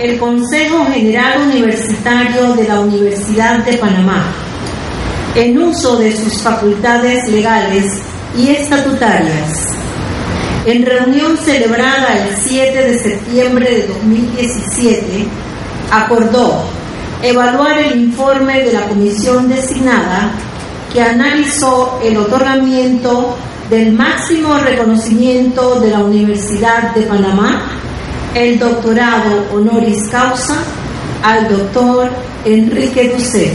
el Consejo General Universitario de la Universidad de Panamá, en uso de sus facultades legales y estatutarias, en reunión celebrada el 7 de septiembre de 2017, acordó evaluar el informe de la comisión designada que analizó el otorgamiento del máximo reconocimiento de la Universidad de Panamá, el doctorado honoris causa al doctor Enrique Ducé,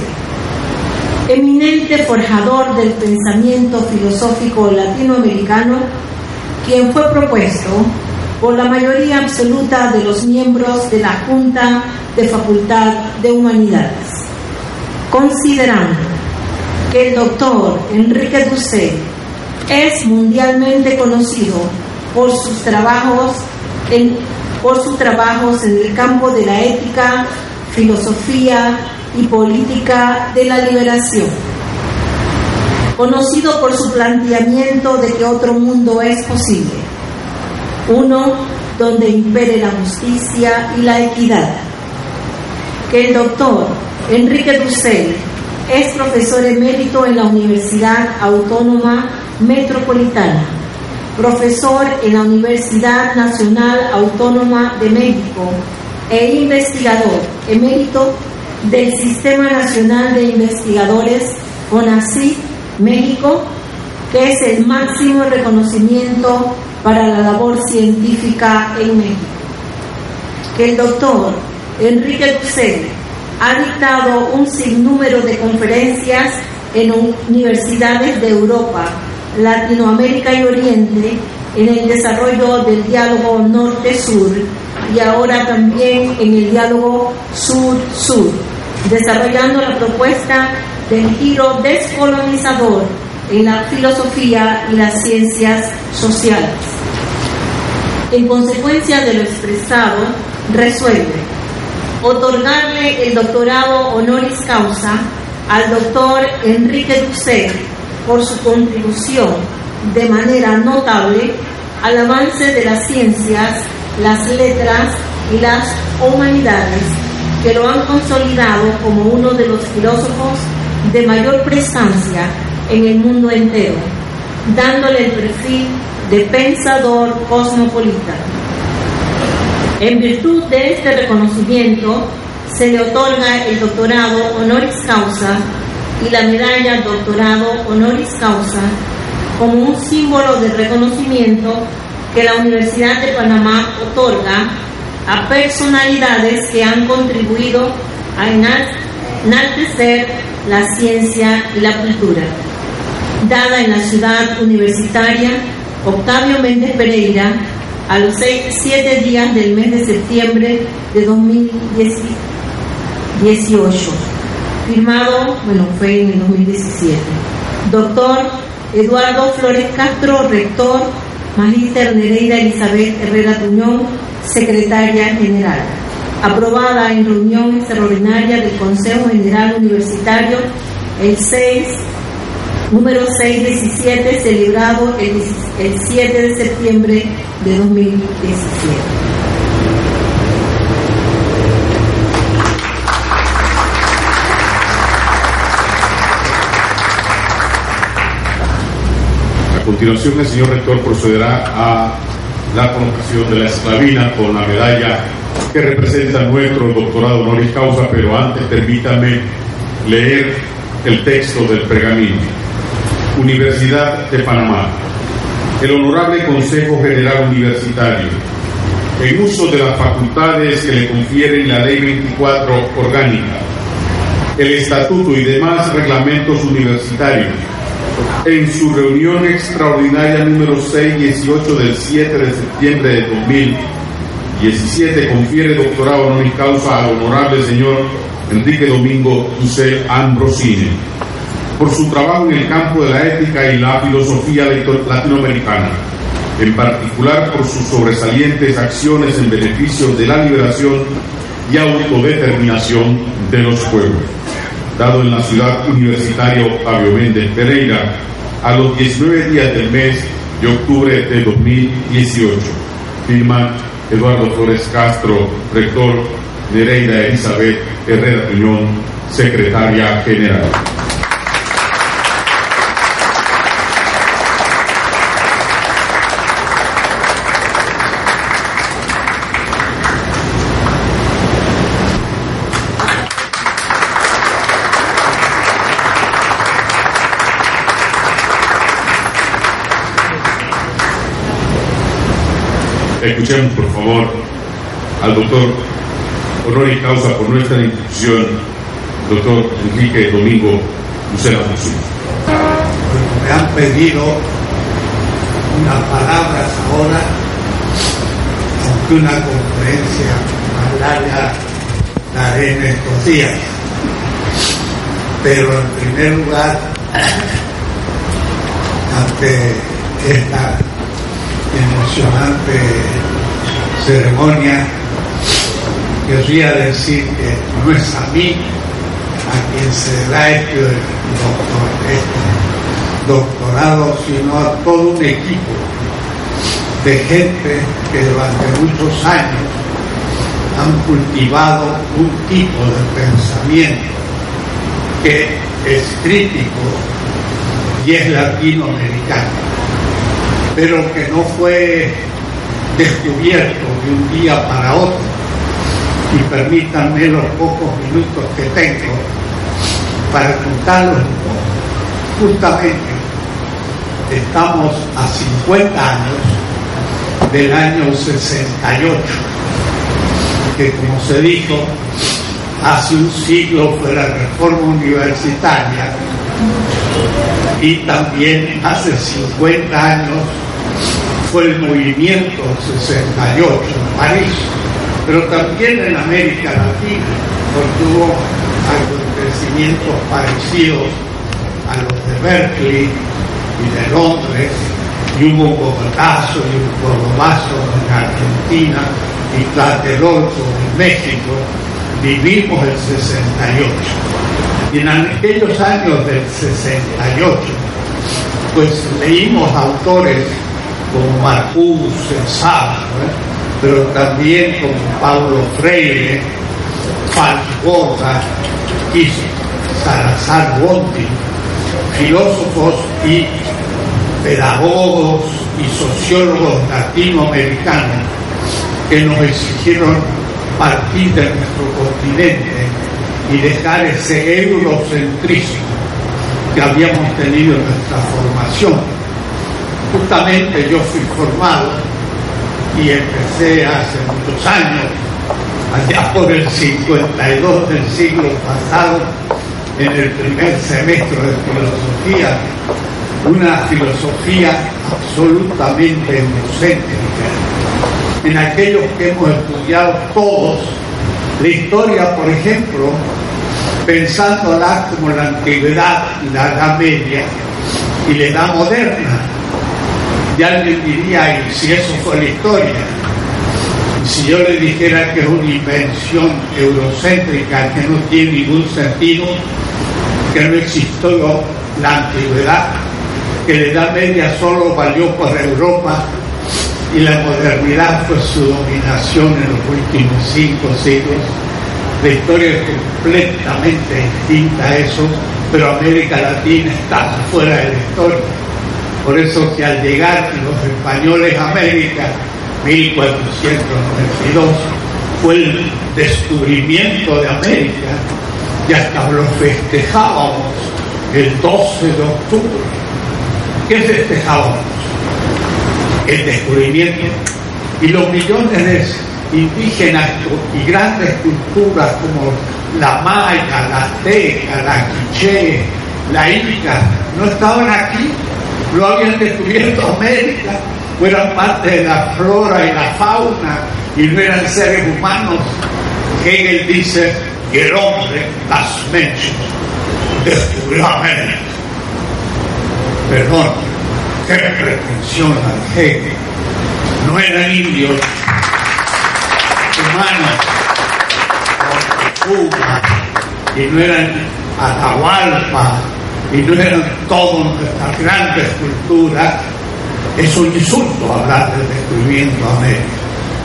eminente forjador del pensamiento filosófico latinoamericano, quien fue propuesto por la mayoría absoluta de los miembros de la Junta de Facultad de Humanidades, considerando que el doctor Enrique Ducé es mundialmente conocido por sus trabajos en, por sus trabajos en el campo de la ética, filosofía y política de la liberación. Conocido por su planteamiento de que otro mundo es posible, uno donde impere la justicia y la equidad. Que el doctor Enrique Dussel es profesor emérito en la Universidad Autónoma Metropolitana, profesor en la Universidad Nacional Autónoma de México e investigador emérito del Sistema Nacional de Investigadores ONACYT México, que es el máximo reconocimiento para la labor científica en México. Que el doctor Enrique Dussel ha dictado un sinnúmero de conferencias en universidades de Europa, Latinoamérica y Oriente en el desarrollo del diálogo norte-sur y ahora también en el diálogo sur-sur, desarrollando la propuesta del giro descolonizador en la filosofía y las ciencias sociales. En consecuencia de lo expresado, resuelve otorgarle el doctorado honoris causa al doctor Enrique Dussel por su contribución de manera notable al avance de las ciencias, las letras y las humanidades, que lo han consolidado como uno de los filósofos de mayor prestancia en el mundo entero, dándole el perfil de pensador cosmopolita. En virtud de este reconocimiento, se le otorga el doctorado honoris causa y la medalla doctorado honoris causa como un símbolo de reconocimiento que la Universidad de Panamá otorga a personalidades que han contribuido a enaltecer la ciencia y la cultura. Dada en la ciudad universitaria, Octavio Méndez Pereira, a los seis, siete días del mes de septiembre de 2018. Firmado, bueno, fue en el 2017. Doctor Eduardo Flores Castro, rector, Magíster Nereida Elizabeth Herrera Tuñón, secretaria general. Aprobada en reunión extraordinaria del Consejo General Universitario el 6 número 617, celebrado el, el 7 de septiembre de 2017. Continuación, el señor rector procederá a la colocación de la esclavina con la medalla que representa nuestro doctorado honoris causa, pero antes permítame leer el texto del pergamino. Universidad de Panamá. El Honorable Consejo General Universitario, en uso de las facultades que le confieren la Ley 24 orgánica, el Estatuto y demás reglamentos universitarios, en su reunión extraordinaria número 618 del 7 de septiembre de 2017, confiere doctorado honoris causa al honorable señor Enrique Domingo José Ambrosini por su trabajo en el campo de la ética y la filosofía latinoamericana, en particular por sus sobresalientes acciones en beneficio de la liberación y autodeterminación de los pueblos. Dado en la ciudad universitaria Octavio Méndez Pereira a los 19 días del mes de octubre de 2018. Firma Eduardo Flores Castro, rector Nereida Elizabeth Herrera Piñón, secretaria general. Escuchemos, por favor, al doctor honor y causa por nuestra institución, doctor Enrique Domingo Lucena Me han pedido unas palabras ahora, aunque una conferencia más larga la haré en estos días. Pero en primer lugar, ante esta emocionante ceremonia, querría decir que no es a mí a quien se da este, doctor, este doctorado, sino a todo un equipo de gente que durante muchos años han cultivado un tipo de pensamiento que es crítico y es latinoamericano pero que no fue descubierto de un día para otro. Y permítanme los pocos minutos que tengo para contarlos Justamente estamos a 50 años del año 68, que como se dijo, hace un siglo fue la reforma universitaria y también hace 50 años fue el movimiento 68 en París, pero también en América Latina, hubo acontecimientos parecidos a los de Berkeley y de Londres, y hubo un y un Cordobazo en Argentina y Tlatelolco en México, vivimos el 68. Y en aquellos años del 68, pues leímos autores como Marcuse, Sá, pero también como Pablo Freire, Gorda y Salazar Bonti, filósofos y pedagogos y sociólogos latinoamericanos que nos exigieron partir de nuestro continente y dejar ese eurocentrismo que habíamos tenido en nuestra formación Justamente yo fui formado y empecé hace muchos años, allá por el 52 del siglo pasado, en el primer semestre de filosofía, una filosofía absolutamente egocéntrica. En aquellos que hemos estudiado todos, la historia, por ejemplo, pensándola como la antigüedad, la edad media y la edad moderna, y alguien diría, y si eso fue la historia, si yo le dijera que es una invención eurocéntrica que no tiene ningún sentido, que no existió la antigüedad, que la Edad Media solo valió por Europa y la modernidad fue su dominación en los últimos cinco siglos. La historia es completamente distinta a eso, pero América Latina está fuera de la historia por eso que al llegar los españoles a América, 1492, fue el descubrimiento de América y hasta lo festejábamos el 12 de octubre. ¿Qué festejábamos? El descubrimiento y los millones de indígenas y grandes culturas como la maya, la azteca, la quiché, la inca, no estaban aquí lo habían descubierto América, fueran parte de la flora y la fauna y no eran seres humanos. Hegel dice que el hombre, las mentes, descubrió América. Perdón, qué pretensión la Hegel. No eran indios humanos, Cuba, y no eran Atahualpa, y no eran todas nuestras grandes culturas, es un insulto hablar del descubrimiento de América.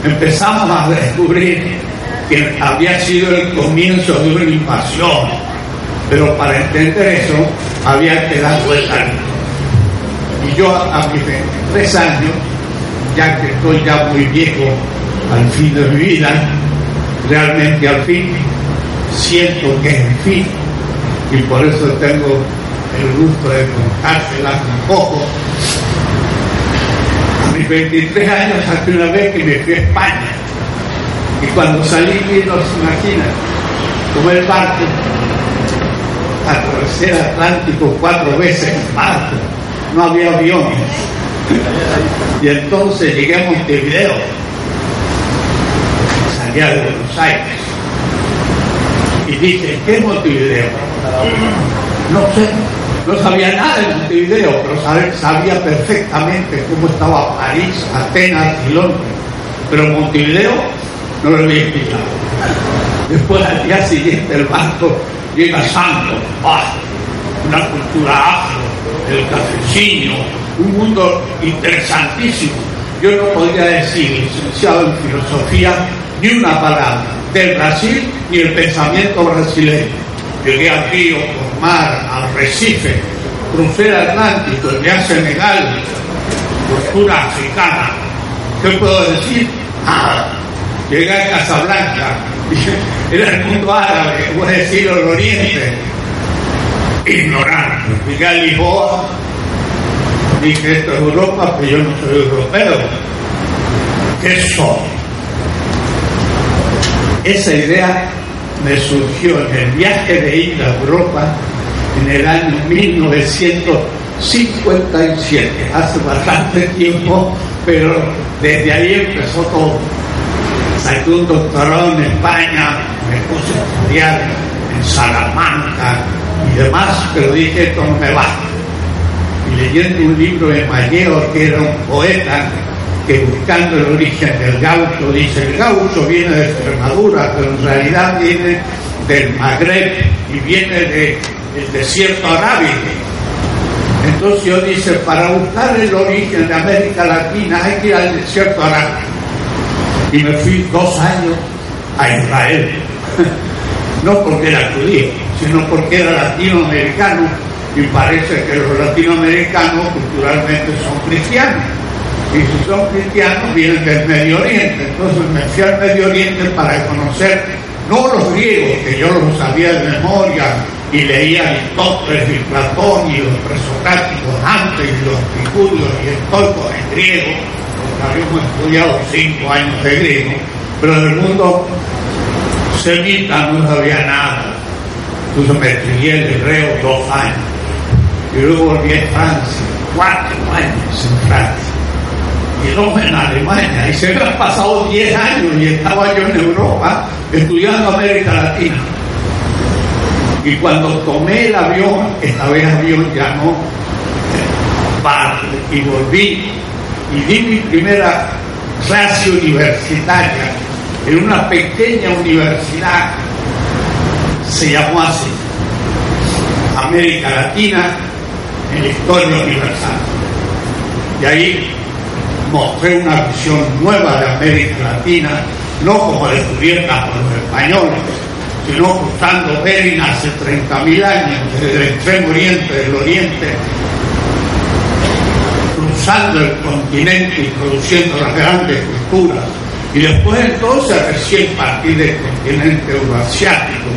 Empezamos a descubrir que había sido el comienzo de una invasión. Pero para entender eso había que dar vuelta Y yo a mis 23 años, ya que estoy ya muy viejo al fin de mi vida, realmente al fin siento que es el fin y por eso tengo el gusto de contárselas un poco. A mis 23 años, hace una vez que me fui a España y cuando salí, no se imagina, tomé el barco, atravesé el Atlántico cuatro veces en barco, no había aviones. Y entonces llegué a Montevideo, salía de Buenos Aires y dije, ¿qué Montevideo? No sé, no sabía nada de Montevideo, pero sabía perfectamente cómo estaba París, Atenas y Londres. Pero Montevideo no lo había explicado. Después al día siguiente el barco llega Santo, ¡ah! una cultura afro, el cafecino, un mundo interesantísimo. Yo no podría decir, licenciado en filosofía, ni una palabra del Brasil ni el pensamiento brasileño. Llegué al río, por mar, al Recife, crucé el Atlántico, llegué a Senegal, cultura africana. ¿Qué puedo decir? Nada. Llegué a Casablanca, era el mundo árabe, voy a decir el Oriente. Ignorante. Llegué a Lisboa, dije esto es Europa, pero yo no soy europeo. ¿Qué soy? Esa idea me surgió en el viaje de ida a Europa en el año 1957, hace bastante tiempo, pero desde ahí empezó todo. Saqué un doctorado en España, me puse a estudiar en Salamanca y demás, pero dije esto no me va. Y leyendo un libro de Mayor, que era un poeta, que buscando el origen del gaucho, dice el gaucho viene de Extremadura, pero en realidad viene del Magreb y viene del desierto arábigo. Entonces yo dice, para buscar el origen de América Latina hay que ir al desierto arábigo. Y me fui dos años a Israel. no porque era judío, sino porque era latinoamericano y parece que los latinoamericanos culturalmente son cristianos y si son cristianos vienen del Medio Oriente. Entonces me fui al Medio Oriente para conocer no los griegos, que yo los sabía de memoria y leía Aristóteles y Platón y los presocráticos antes y los epicúreos y estoicos en griego, porque habíamos estudiado cinco años de griego, pero en el mundo semita no sabía nada. Entonces me estudié el hebreo dos años y luego volví a Francia, cuatro años en Francia y dos en Alemania. Y se me han pasado 10 años y estaba yo en Europa estudiando América Latina. Y cuando tomé el avión, esta vez avión ya no, y volví y di mi primera clase universitaria en una pequeña universidad, se llamó así, América Latina en la Historia Universal. Y ahí mostré una visión nueva de América Latina, no como descubierta por los españoles, sino cruzando Bering hace 30.000 años, desde el extremo oriente del oriente, cruzando el continente y produciendo las grandes culturas. Y después entonces recién partí del continente euroasiático.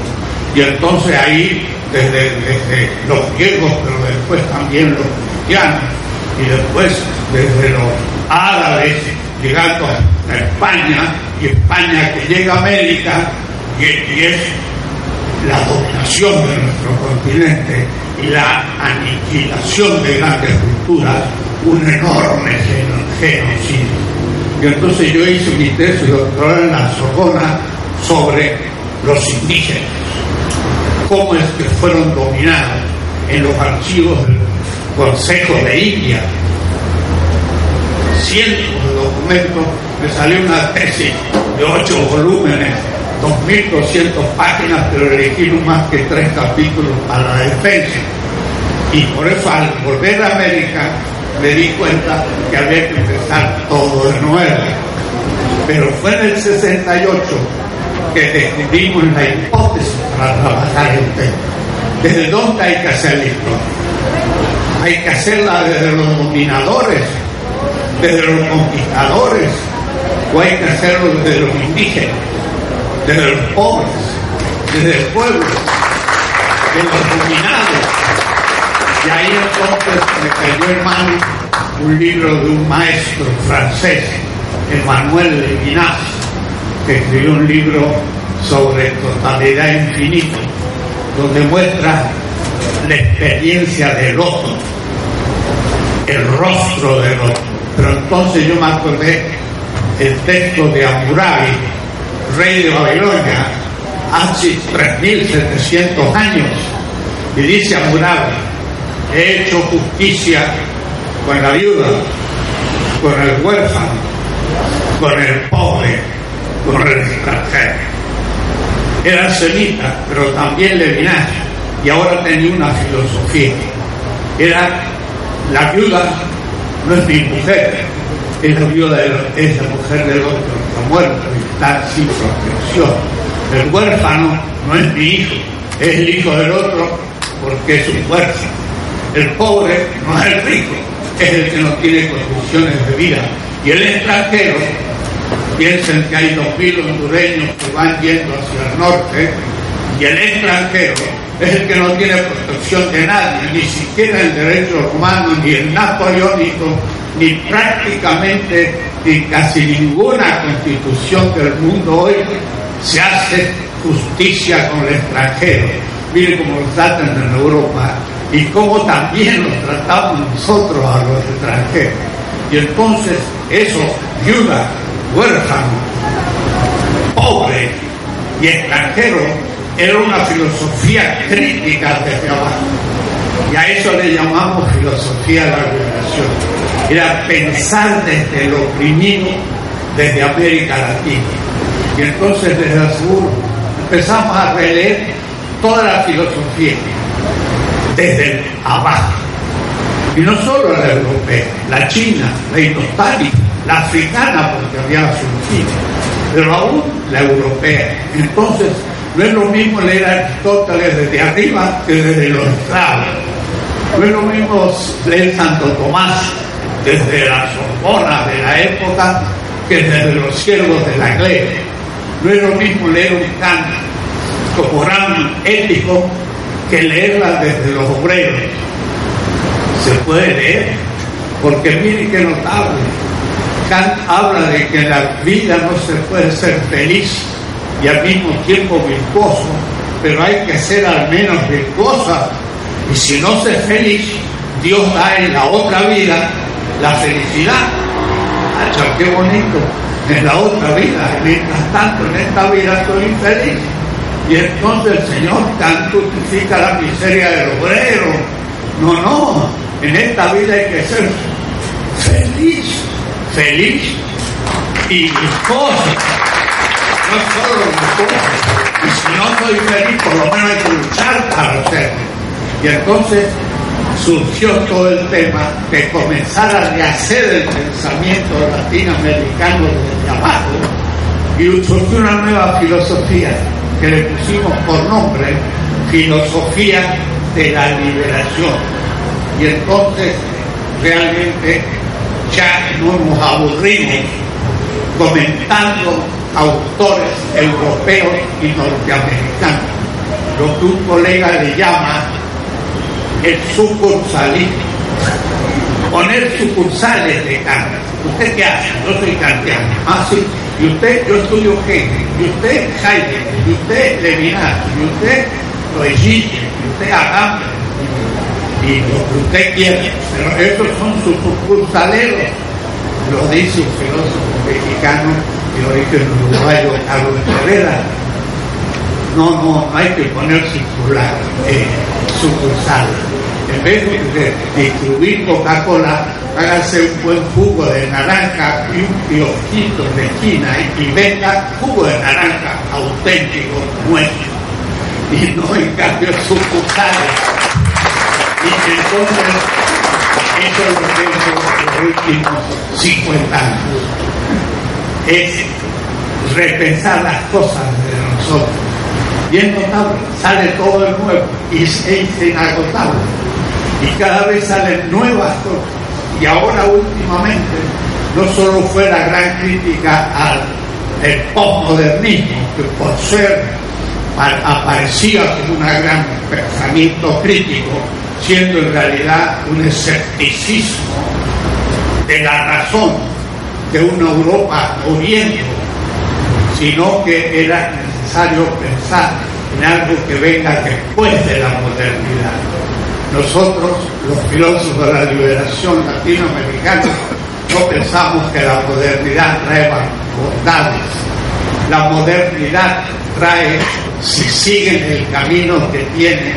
Y entonces ahí, desde, desde los griegos, pero después también los cristianos, y después desde los árabes llegando a España y España que llega a América y, es la dominación de nuestro continente y la aniquilación de grandes culturas, un enorme genocidio. Y entonces yo hice mi tesis doctoral en la Sorbona sobre los indígenas, cómo es que fueron dominados en los archivos del Consejo de India, cientos de documentos, me salió una tesis de ocho volúmenes, 2.200 páginas, pero elegí no más que tres capítulos para la defensa. Y por eso al volver a América me di cuenta que había que empezar todo de nuevo. Pero fue en el 68 porque descubrimos la hipótesis para trabajar el tema. ¿Desde dónde hay que hacer la historia? Hay que hacerla desde los dominadores, desde los conquistadores, o hay que hacerlo desde los indígenas, desde los pobres, desde el pueblo, de los dominados. Y ahí entonces me cayó en mano un libro de un maestro francés, Emmanuel Levinas, que escribió un libro sobre totalidad infinita, donde muestra la experiencia del otro, el rostro del otro. Pero entonces yo me acordé el texto de Amurabi, rey de Babilonia, hace 3.700 años, y dice Amurabi, he hecho justicia con la viuda, con el huérfano, con el pobre, con el extranjero. Era semita, pero también levinaje, y ahora tenía una filosofía. Era la viuda no es mi mujer, la de es la mujer del otro, está muerto y está sin protección. El huérfano no es mi hijo, es el hijo del otro porque es un huérfano. El pobre no es el rico, es el que no tiene condiciones de vida. Y el extranjero, piensen que hay dos mil hondureños que van yendo hacia el norte, y el extranjero es el que no tiene protección de nadie, ni siquiera el derecho romano, ni el napoleónico, ni prácticamente ni casi ninguna constitución del mundo hoy se hace justicia con el extranjero. Miren cómo lo tratan en Europa y cómo también los tratamos nosotros a los extranjeros. Y entonces eso, viuda, huérfano, pobre y extranjero, era una filosofía crítica desde abajo. Y a eso le llamamos filosofía de la liberación. Era pensar desde lo oprimido, desde América Latina. Y entonces desde sur empezamos a releer toda la filosofía desde abajo. Y no solo la europea, la china, la indostánica, la africana, porque había la surgida, pero aún la europea. Entonces, no es lo mismo leer Aristóteles desde arriba que desde los esclavos. No es lo mismo leer Santo Tomás desde la Sorbona de la época que desde los siervos de la iglesia. No es lo mismo leer un Kant como gran ético que leerla desde los obreros. Se puede leer, porque miren qué notable. Kant habla de que la vida no se puede ser feliz y al mismo tiempo virtuoso, pero hay que ser al menos virtuosa. Y si no se feliz, Dios da en la otra vida la felicidad. ¡Acha, qué bonito! En la otra vida, mientras tanto, en esta vida soy infeliz. Y entonces el Señor tan justifica la miseria del obrero. No, no, en esta vida hay que ser feliz, feliz y virtuoso solo Y si no soy feliz, por lo menos hay que luchar para serlo. Y entonces surgió todo el tema de comenzar a rehacer el pensamiento latinoamericano desde abajo y surgió una nueva filosofía que le pusimos por nombre filosofía de la liberación. Y entonces realmente ya no nos aburrimos comentando autores europeos y norteamericanos, lo que un colega le llama el sucursalismo. Poner sucursales de Kant. ¿Usted qué hace? Yo soy kantiano. Ah. Y usted, yo estudio Hegel. Y usted, Heidegger. Y usted, Levinas. Y usted, Loegille. Y usted, Agamben. Y lo que usted quiere. Pero estos son sus sucursaleros. Lo dice un filósofo mexicano de origen uruguayo Carlos Herrera. No, no, hay que poner circular, eh, sucursal. En vez de distribuir Coca-Cola, hágase un buen jugo de naranja y un piojito de esquina y venda jugo de naranja auténtico, nuestro. Y no en cambio sucursales. Y entonces, eso es lo que he hecho los últimos 50 años es repensar las cosas desde nosotros. Y es notable, sale todo el nuevo y es inagotable. Y cada vez salen nuevas cosas. Y ahora últimamente, no solo fue la gran crítica al postmodernismo, que por ser aparecía como un gran pensamiento crítico, siendo en realidad un escepticismo de la razón de una Europa oriente, sino que era necesario pensar en algo que venga después de la modernidad. Nosotros, los filósofos de la liberación latinoamericana, no pensamos que la modernidad trae bondades. La modernidad trae, si siguen el camino que tiene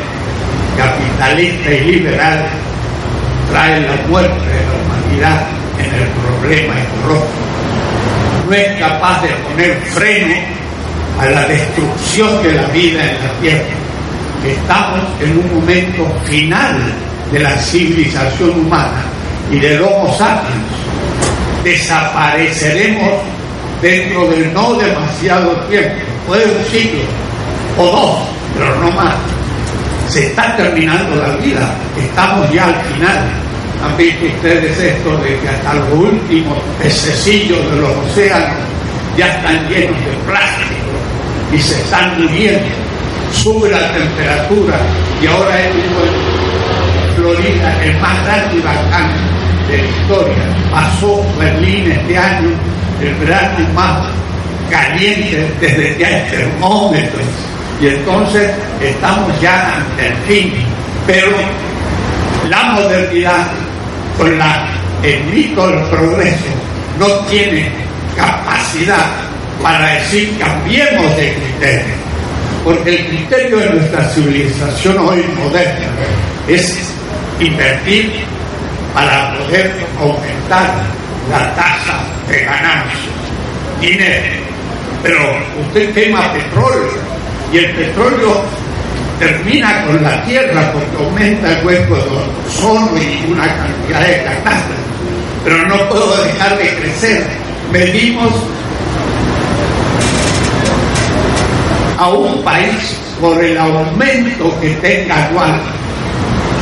capitalista y liberal, trae la muerte de la humanidad en el problema ecológico. No es capaz de poner freno a la destrucción de la vida en la Tierra. Estamos en un momento final de la civilización humana y del Homo sapiens. Desapareceremos dentro de no demasiado tiempo, puede un siglo o dos, pero no más. Se está terminando la vida, estamos ya al final han visto ustedes esto de que hasta los últimos pececillos de los océanos ya están llenos de plástico y se están muriendo. Sube la temperatura y ahora es Florida el más grande huracán de la historia. Pasó Berlín este año, el verano más caliente desde que hay termómetros. Y entonces estamos ya ante el fin. Pero la modernidad con la, el progreso no tiene capacidad para decir cambiemos de criterio, porque el criterio de nuestra civilización hoy moderna es invertir para poder aumentar la tasa de ganancia, dinero. Pero usted quema petróleo y el petróleo termina con la tierra porque aumenta el hueco de ozono y una cantidad de catástrofes. Pero no puedo dejar de crecer. Medimos a un país por el aumento que tenga anual.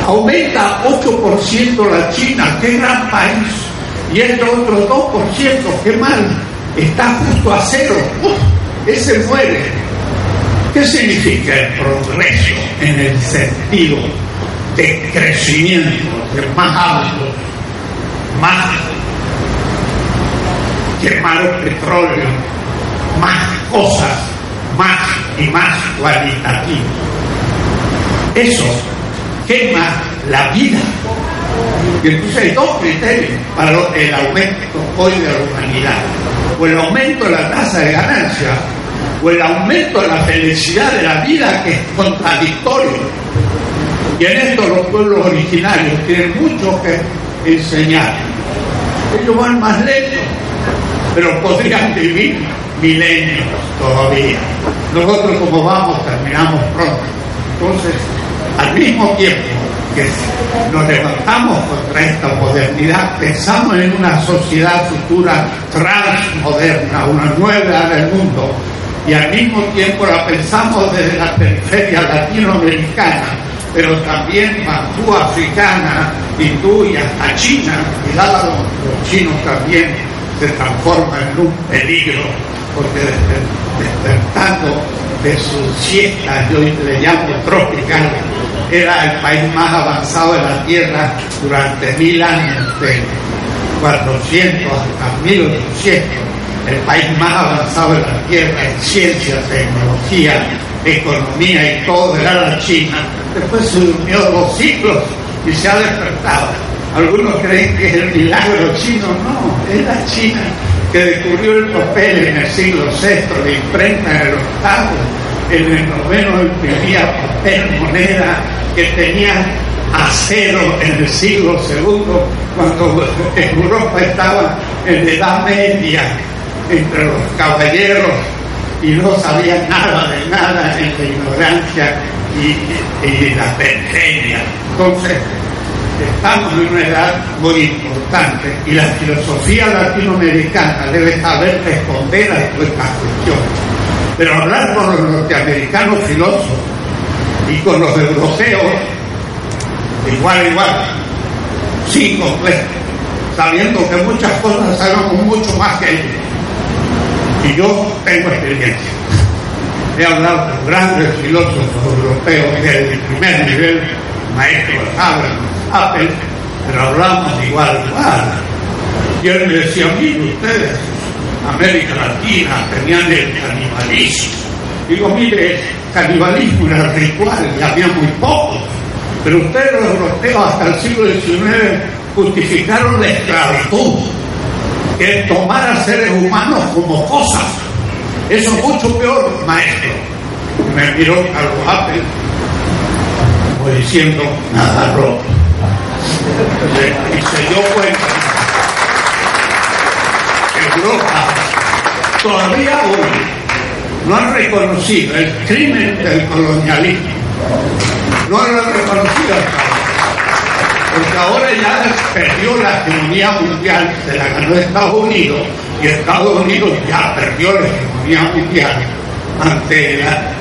Aumenta 8% la China, qué gran país. Y el otro 2%, qué mal. Está justo a cero. ese muere ¿Qué significa el progreso en el sentido de crecimiento, de más alto, más quemar petróleo, más cosas, más y más cualitativo? Eso quema la vida. Y entonces hay dos criterios para el aumento hoy de la humanidad. O el aumento de la tasa de ganancia o el aumento de la felicidad de la vida que es contradictorio. Y en esto los pueblos originarios tienen mucho que enseñar. Ellos van más lejos, pero podrían vivir milenios todavía. Nosotros como vamos terminamos pronto. Entonces, al mismo tiempo que nos levantamos contra esta modernidad, pensamos en una sociedad futura transmoderna, una nueva del mundo, y al mismo tiempo la pensamos desde la periferia latinoamericana, pero también Bantú africana, hindú y hasta China, cuidado, los chinos también se transforman en un peligro, porque despertando de su siesta, yo le llamo tropical, era el país más avanzado de la Tierra durante mil años, de 400 hasta 1800 el país más avanzado de la Tierra en ciencia, tecnología, economía y todo era la China. Después se durmió dos siglos y se ha despertado. Algunos creen que es el milagro chino, no, es la China que descubrió el papel en el siglo VI, la imprenta en el octavo, en el noveno imprimía papel, moneda, que tenía acero en el siglo II, cuando Europa estaba en la Edad Media entre los caballeros y no sabían nada de nada en la ignorancia y, la pequeña. Entonces, estamos en una edad muy importante y la filosofía latinoamericana debe saber responder a estas cuestiones. Pero hablar con los norteamericanos filósofos y con los europeos, igual, igual, sin complejo, sabiendo que muchas cosas sabemos mucho más que ellos. Y yo tengo experiencia. He hablado con grandes filósofos europeos del primer nivel, maestros Abraham, Apple, pero hablamos igual, igual. Y él me decía, mire ustedes, América Latina, tenían el canibalismo. Digo, mire, canibalismo era ritual y había muy pocos. Pero ustedes los europeos hasta el siglo XIX justificaron la esclavitud, que tomar a seres humanos como cosas. Eso es mucho peor, maestro. Me miró Carlos Apple, como diciendo, nada roto. Y se dio cuenta que Europa todavía hoy no han reconocido el crimen del colonialismo. No lo han reconocido porque ahora ya perdió la hegemonía mundial, se la ganó Estados Unidos y Estados Unidos ya perdió la hegemonía mundial ante la,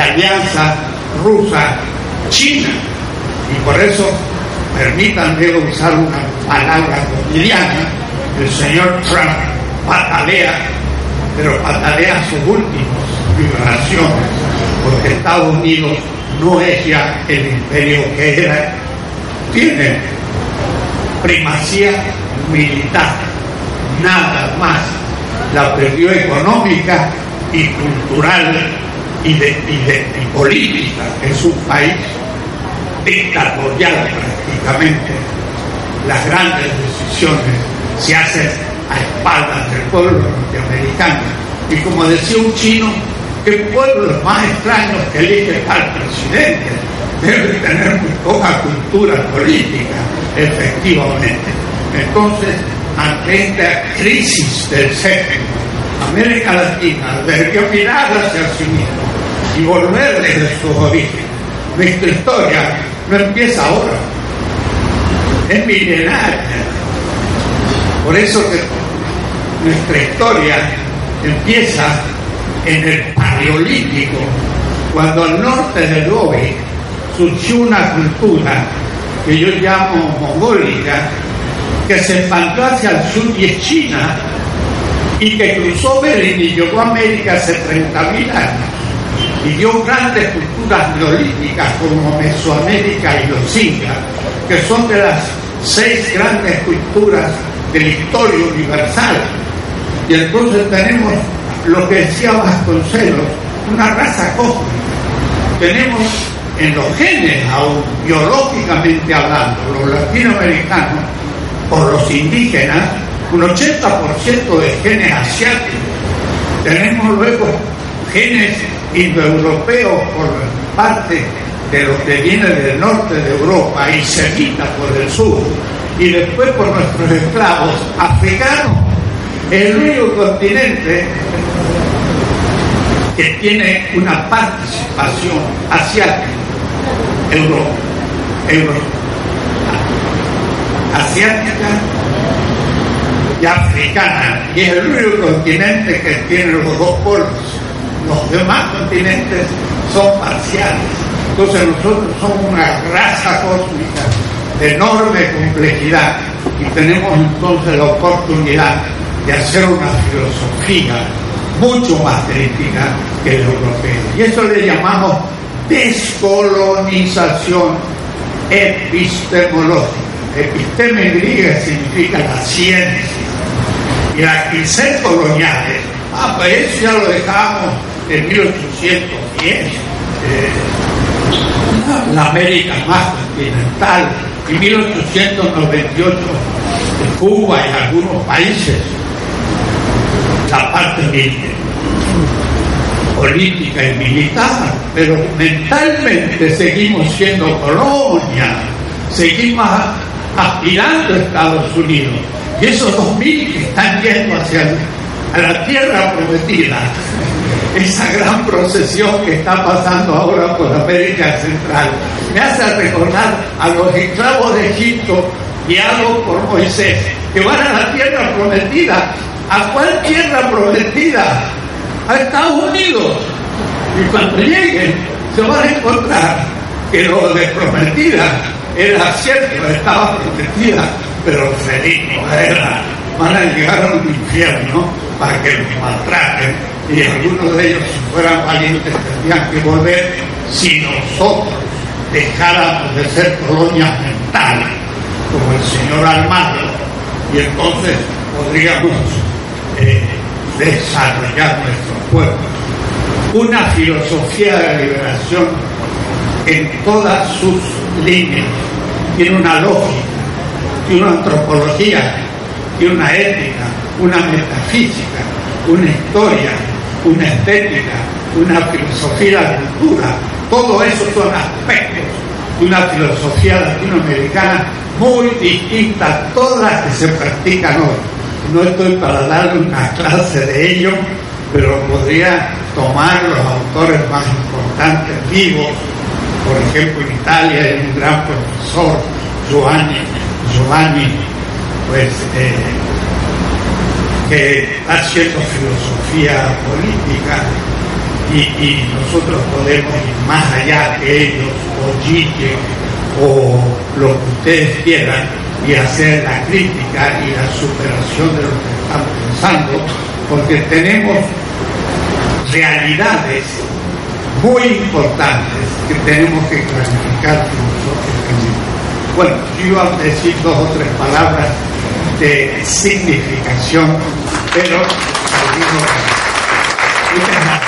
alianza rusa-china. Y por eso, permítanme usar una palabra cotidiana, el señor Trump patalea, pero patalea sus últimas vibraciones, porque Estados Unidos no es ya el imperio que era, tiene primacía militar, nada más. La perdió económica y cultural y, de, y, política. Es un país dictatorial prácticamente. Las grandes decisiones se hacen a espaldas del pueblo norteamericano. Y como decía un chino, qué pueblos más extraños que elige al presidente. Debe tener poca cultura política, efectivamente. Entonces, ante esta crisis del sexo, América Latina debería mirar hacia sí mismo y volver desde su origen. Nuestra historia no empieza ahora, es milenaria. Por eso nuestra historia empieza en el Paleolítico, cuando al norte del Gobi surgió una cultura que yo llamo mongólica, que se expandó hacia el sur y es China, y que cruzó Bering y llegó a América hace 30.000 años, y dio grandes culturas neolíticas como Mesoamérica y los incas, que son de las seis grandes culturas de la historia universal. Y entonces tenemos lo que decía Vasconcelos, una raza cósmica. Tenemos en los genes, aún biológicamente hablando, los latinoamericanos o los indígenas, un 80% de genes asiáticos. Tenemos luego genes indoeuropeos por parte de los que vienen del norte de Europa y semita por el sur, y después por nuestros esclavos africanos. El único continente que tiene una participación asiática, Europa, Europa, asiática y africana, y es el único continente que tiene los dos polos. Los demás continentes son parciales. Entonces nosotros somos una raza cósmica de enorme complejidad y tenemos entonces la oportunidad de hacer una filosofía mucho más crítica que el europeo. Y eso le llamamos descolonización epistemológica. Episteme significa la ciencia. Y las crisis coloniales, ah, pues eso ya lo dejamos en 1810. Eh, la América más continental, en 1898 en Cuba y algunos países la parte política y militar, pero mentalmente seguimos siendo colonia, seguimos aspirando a Estados Unidos. Y esos dos mil que están yendo hacia la tierra prometida, esa gran procesión que está pasando ahora por América Central, me hace recordar a los esclavos de Egipto guiados por Moisés, que van a la tierra prometida ¿A cuál tierra prometida? A Estados Unidos. Y cuando lleguen, se van a encontrar que lo de prometida era cierto, estaba prometida, pero feliz no era. Van a llegar a un infierno para que los maltraten y algunos de ellos, si fueran valientes, tendrían que volver si nosotros dejáramos de ser colonias mentales, como el señor Almagro, y entonces podríamos eh, desarrollar nuestro pueblo. Una filosofía de liberación en todas sus líneas tiene una lógica, tiene una antropología, tiene una ética, una metafísica, una historia, una estética, una filosofía de cultura. Todo eso son aspectos de una filosofía latinoamericana muy distinta a todas las que se practican hoy. No estoy para darle una clase de ello, pero podría tomar los autores más importantes vivos. Por ejemplo, en Italia hay un gran profesor, Giovanni, Giovanni pues, eh, que está haciendo filosofía política y, nosotros podemos ir más allá que ellos, o Gigi, o lo que ustedes quieran, y hacer la crítica y la superación de lo que estamos pensando, porque tenemos realidades muy importantes que tenemos que clarificar nosotros mismos. Bueno, yo iba a decir dos o tres palabras de significación, pero muchas gracias.